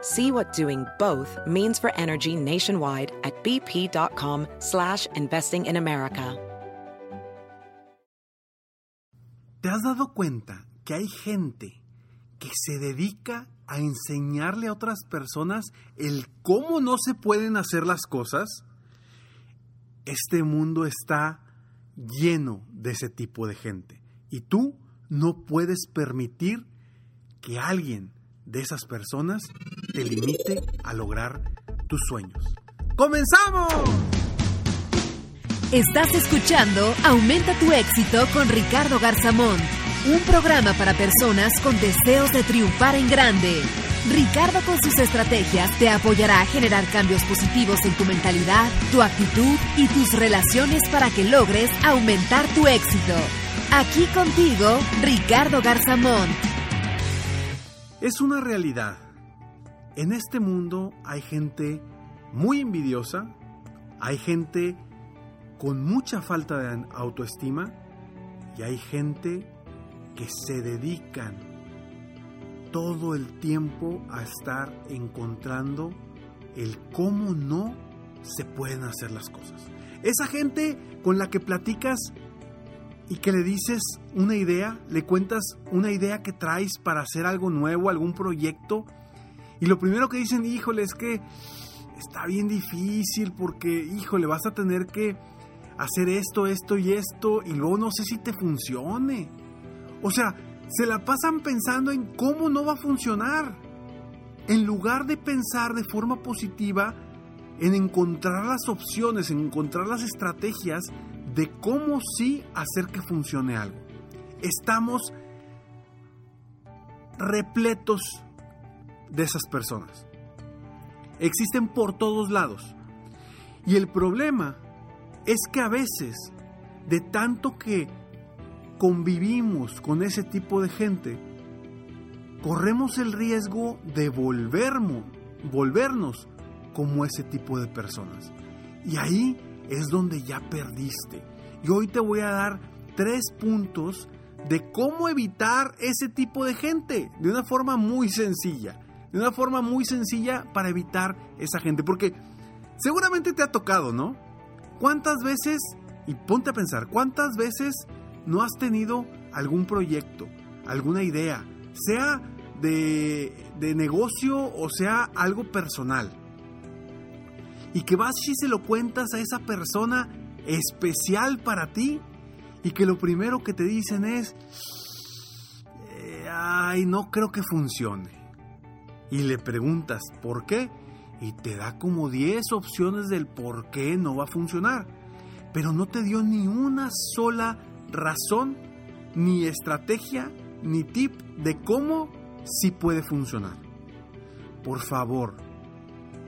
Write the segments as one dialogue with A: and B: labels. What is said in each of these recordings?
A: See what doing both means for energy nationwide at bp.com slash investing in America.
B: ¿Te has dado cuenta que hay gente que se dedica a enseñarle a otras personas el cómo no se pueden hacer las cosas? Este mundo está lleno de ese tipo de gente. Y tú no puedes permitir que alguien de esas personas te limite a lograr tus sueños. ¡Comenzamos!
C: Estás escuchando Aumenta tu éxito con Ricardo Garzamón, un programa para personas con deseos de triunfar en grande. Ricardo con sus estrategias te apoyará a generar cambios positivos en tu mentalidad, tu actitud y tus relaciones para que logres aumentar tu éxito. Aquí contigo, Ricardo Garzamón.
B: Es una realidad. En este mundo hay gente muy envidiosa, hay gente con mucha falta de autoestima y hay gente que se dedican todo el tiempo a estar encontrando el cómo no se pueden hacer las cosas. Esa gente con la que platicas y que le dices una idea, le cuentas una idea que traes para hacer algo nuevo, algún proyecto, y lo primero que dicen, híjole, es que está bien difícil porque, híjole, vas a tener que hacer esto, esto y esto, y luego no sé si te funcione. O sea, se la pasan pensando en cómo no va a funcionar. En lugar de pensar de forma positiva en encontrar las opciones, en encontrar las estrategias de cómo sí hacer que funcione algo. Estamos repletos de esas personas. Existen por todos lados. Y el problema es que a veces, de tanto que convivimos con ese tipo de gente, corremos el riesgo de volvernos, volvernos como ese tipo de personas. Y ahí es donde ya perdiste. Y hoy te voy a dar tres puntos de cómo evitar ese tipo de gente de una forma muy sencilla. De una forma muy sencilla para evitar esa gente. Porque seguramente te ha tocado, ¿no? ¿Cuántas veces, y ponte a pensar, cuántas veces no has tenido algún proyecto, alguna idea, sea de, de negocio o sea algo personal? y que vas y se lo cuentas a esa persona especial para ti y que lo primero que te dicen es, eh, ay, no creo que funcione. Y le preguntas, ¿por qué? Y te da como 10 opciones del por qué no va a funcionar. Pero no te dio ni una sola razón, ni estrategia, ni tip de cómo sí puede funcionar. Por favor,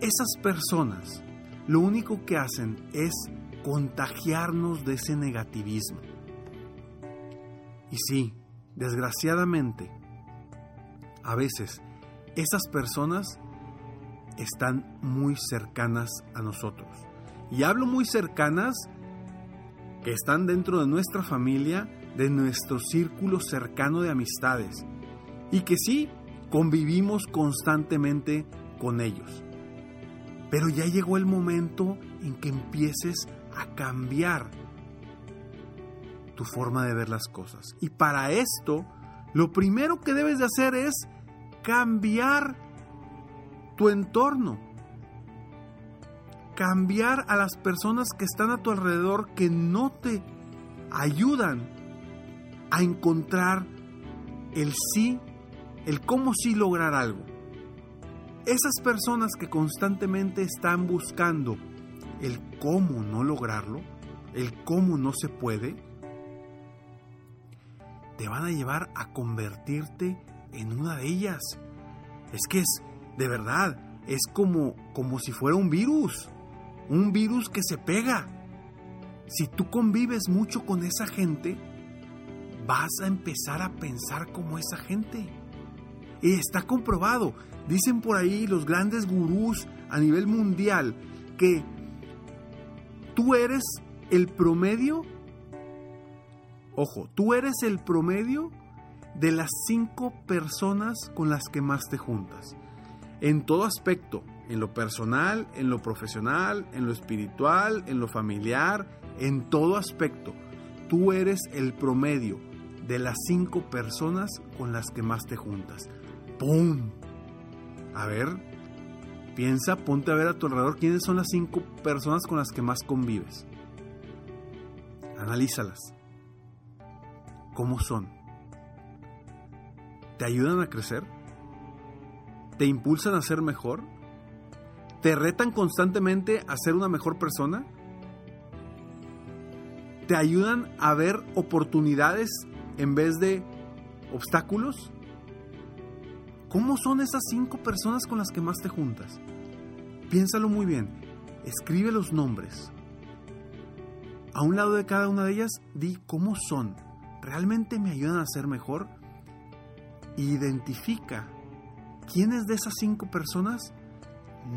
B: esas personas lo único que hacen es contagiarnos de ese negativismo. Y sí, desgraciadamente, a veces esas personas están muy cercanas a nosotros. Y hablo muy cercanas que están dentro de nuestra familia, de nuestro círculo cercano de amistades. Y que sí, convivimos constantemente con ellos. Pero ya llegó el momento en que empieces a cambiar tu forma de ver las cosas. Y para esto, lo primero que debes de hacer es cambiar tu entorno. cambiar a las personas que están a tu alrededor que no te ayudan a encontrar el sí, el cómo sí lograr algo. Esas personas que constantemente están buscando el cómo no lograrlo, el cómo no se puede, te van a llevar a convertirte en una de ellas. Es que es, de verdad, es como, como si fuera un virus, un virus que se pega. Si tú convives mucho con esa gente, vas a empezar a pensar como esa gente. Y está comprobado. Dicen por ahí los grandes gurús a nivel mundial que tú eres el promedio, ojo, tú eres el promedio de las cinco personas con las que más te juntas. En todo aspecto, en lo personal, en lo profesional, en lo espiritual, en lo familiar, en todo aspecto. Tú eres el promedio de las cinco personas con las que más te juntas. ¡Pum! A ver, piensa, ponte a ver a tu alrededor quiénes son las cinco personas con las que más convives. Analízalas. ¿Cómo son? ¿Te ayudan a crecer? ¿Te impulsan a ser mejor? ¿Te retan constantemente a ser una mejor persona? ¿Te ayudan a ver oportunidades en vez de obstáculos? ¿Cómo son esas cinco personas con las que más te juntas? Piénsalo muy bien. Escribe los nombres. A un lado de cada una de ellas, di cómo son. ¿Realmente me ayudan a ser mejor? Identifica quiénes de esas cinco personas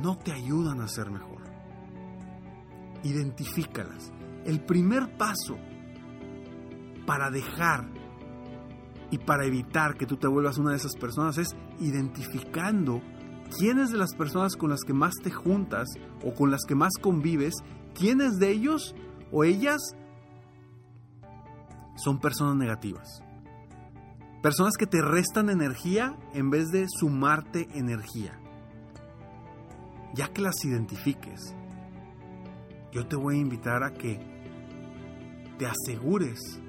B: no te ayudan a ser mejor. Identifícalas. El primer paso para dejar y para evitar que tú te vuelvas una de esas personas es identificando quiénes de las personas con las que más te juntas o con las que más convives, quiénes de ellos o ellas son personas negativas. Personas que te restan energía en vez de sumarte energía. Ya que las identifiques, yo te voy a invitar a que te asegures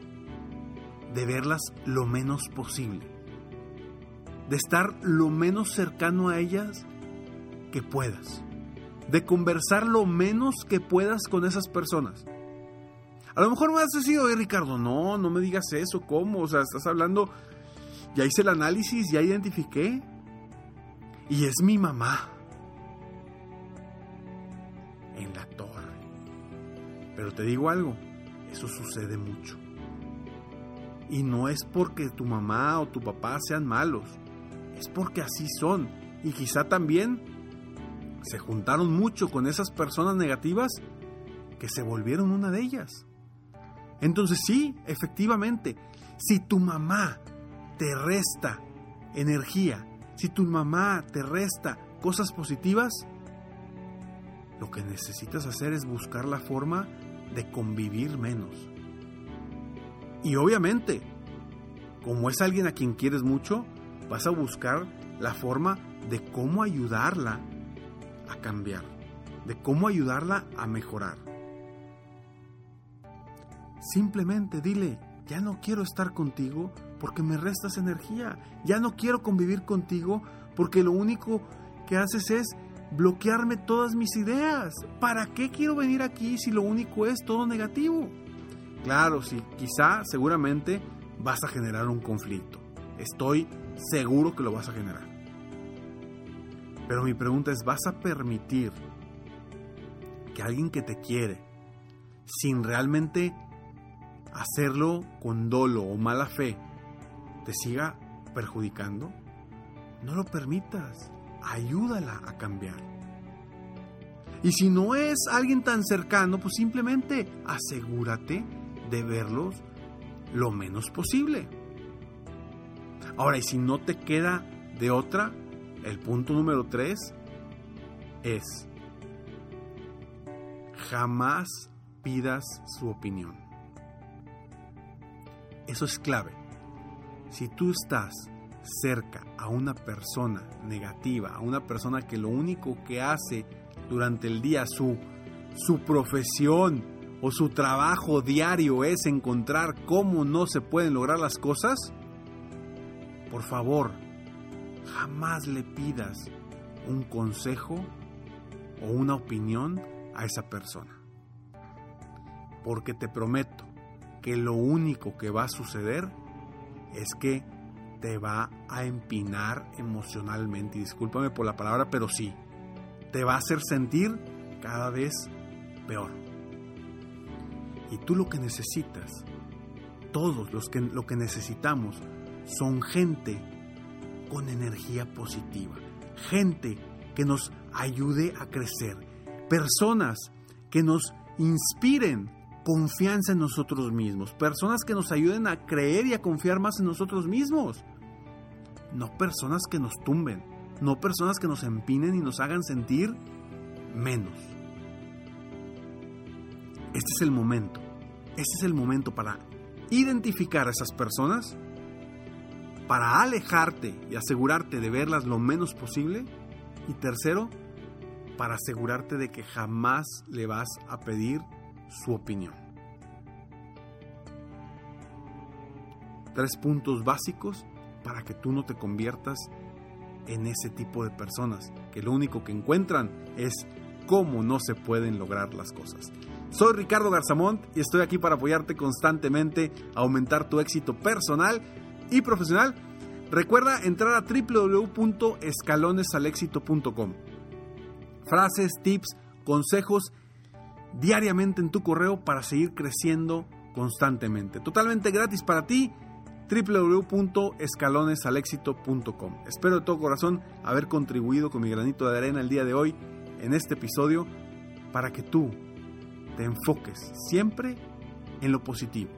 B: de verlas lo menos posible. De estar lo menos cercano a ellas que puedas. De conversar lo menos que puedas con esas personas. A lo mejor me has decidido, oye Ricardo, no, no me digas eso, ¿cómo? O sea, estás hablando ya hice el análisis, ya identifiqué. Y es mi mamá. En la torre. Pero te digo algo, eso sucede mucho. Y no es porque tu mamá o tu papá sean malos, es porque así son. Y quizá también se juntaron mucho con esas personas negativas que se volvieron una de ellas. Entonces sí, efectivamente, si tu mamá te resta energía, si tu mamá te resta cosas positivas, lo que necesitas hacer es buscar la forma de convivir menos. Y obviamente, como es alguien a quien quieres mucho, vas a buscar la forma de cómo ayudarla a cambiar, de cómo ayudarla a mejorar. Simplemente dile, ya no quiero estar contigo porque me restas energía. Ya no quiero convivir contigo porque lo único que haces es bloquearme todas mis ideas. ¿Para qué quiero venir aquí si lo único es todo negativo? Claro, sí, quizá, seguramente vas a generar un conflicto. Estoy seguro que lo vas a generar. Pero mi pregunta es, ¿vas a permitir que alguien que te quiere, sin realmente hacerlo con dolo o mala fe, te siga perjudicando, no lo permitas. Ayúdala a cambiar. Y si no es alguien tan cercano, pues simplemente asegúrate de verlos lo menos posible. Ahora, y si no te queda de otra, el punto número tres es, jamás pidas su opinión. Eso es clave. Si tú estás cerca a una persona negativa, a una persona que lo único que hace durante el día, su, su profesión o su trabajo diario es encontrar cómo no se pueden lograr las cosas, por favor, jamás le pidas un consejo o una opinión a esa persona. Porque te prometo que lo único que va a suceder es que te va a empinar emocionalmente. Y discúlpame por la palabra, pero sí, te va a hacer sentir cada vez peor. Y tú lo que necesitas, todos los que lo que necesitamos son gente con energía positiva, gente que nos ayude a crecer, personas que nos inspiren confianza en nosotros mismos, personas que nos ayuden a creer y a confiar más en nosotros mismos, no personas que nos tumben, no personas que nos empinen y nos hagan sentir menos. Este es el momento, este es el momento para identificar a esas personas, para alejarte y asegurarte de verlas lo menos posible. Y tercero, para asegurarte de que jamás le vas a pedir su opinión. Tres puntos básicos para que tú no te conviertas en ese tipo de personas que lo único que encuentran es cómo no se pueden lograr las cosas. Soy Ricardo Garzamont y estoy aquí para apoyarte constantemente a aumentar tu éxito personal y profesional. Recuerda entrar a www.escalonesalexito.com. Frases, tips, consejos diariamente en tu correo para seguir creciendo constantemente. Totalmente gratis para ti www.escalonesalexito.com. Espero de todo corazón haber contribuido con mi granito de arena el día de hoy en este episodio para que tú te enfoques siempre en lo positivo,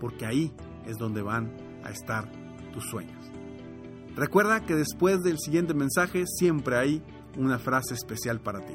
B: porque ahí es donde van a estar tus sueños. Recuerda que después del siguiente mensaje siempre hay una frase especial para ti.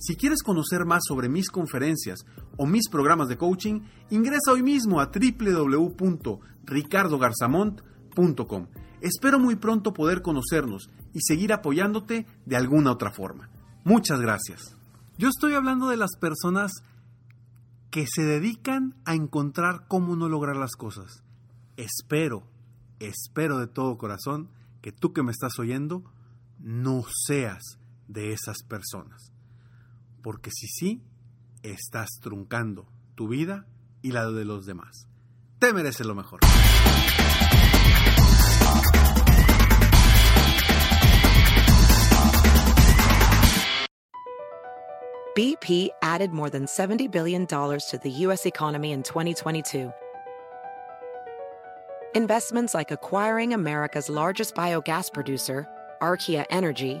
B: Si quieres conocer más sobre mis conferencias o mis programas de coaching, ingresa hoy mismo a www.ricardogarzamont.com. Espero muy pronto poder conocernos y seguir apoyándote de alguna otra forma. Muchas gracias. Yo estoy hablando de las personas que se dedican a encontrar cómo no lograr las cosas. Espero, espero de todo corazón que tú que me estás oyendo no seas de esas personas porque si sí, estás truncando tu vida y la de los demás. Te mereces lo mejor.
A: BP added more than $70 billion to the U.S. economy in 2022. Investments like acquiring America's largest biogas producer, Archaea Energy,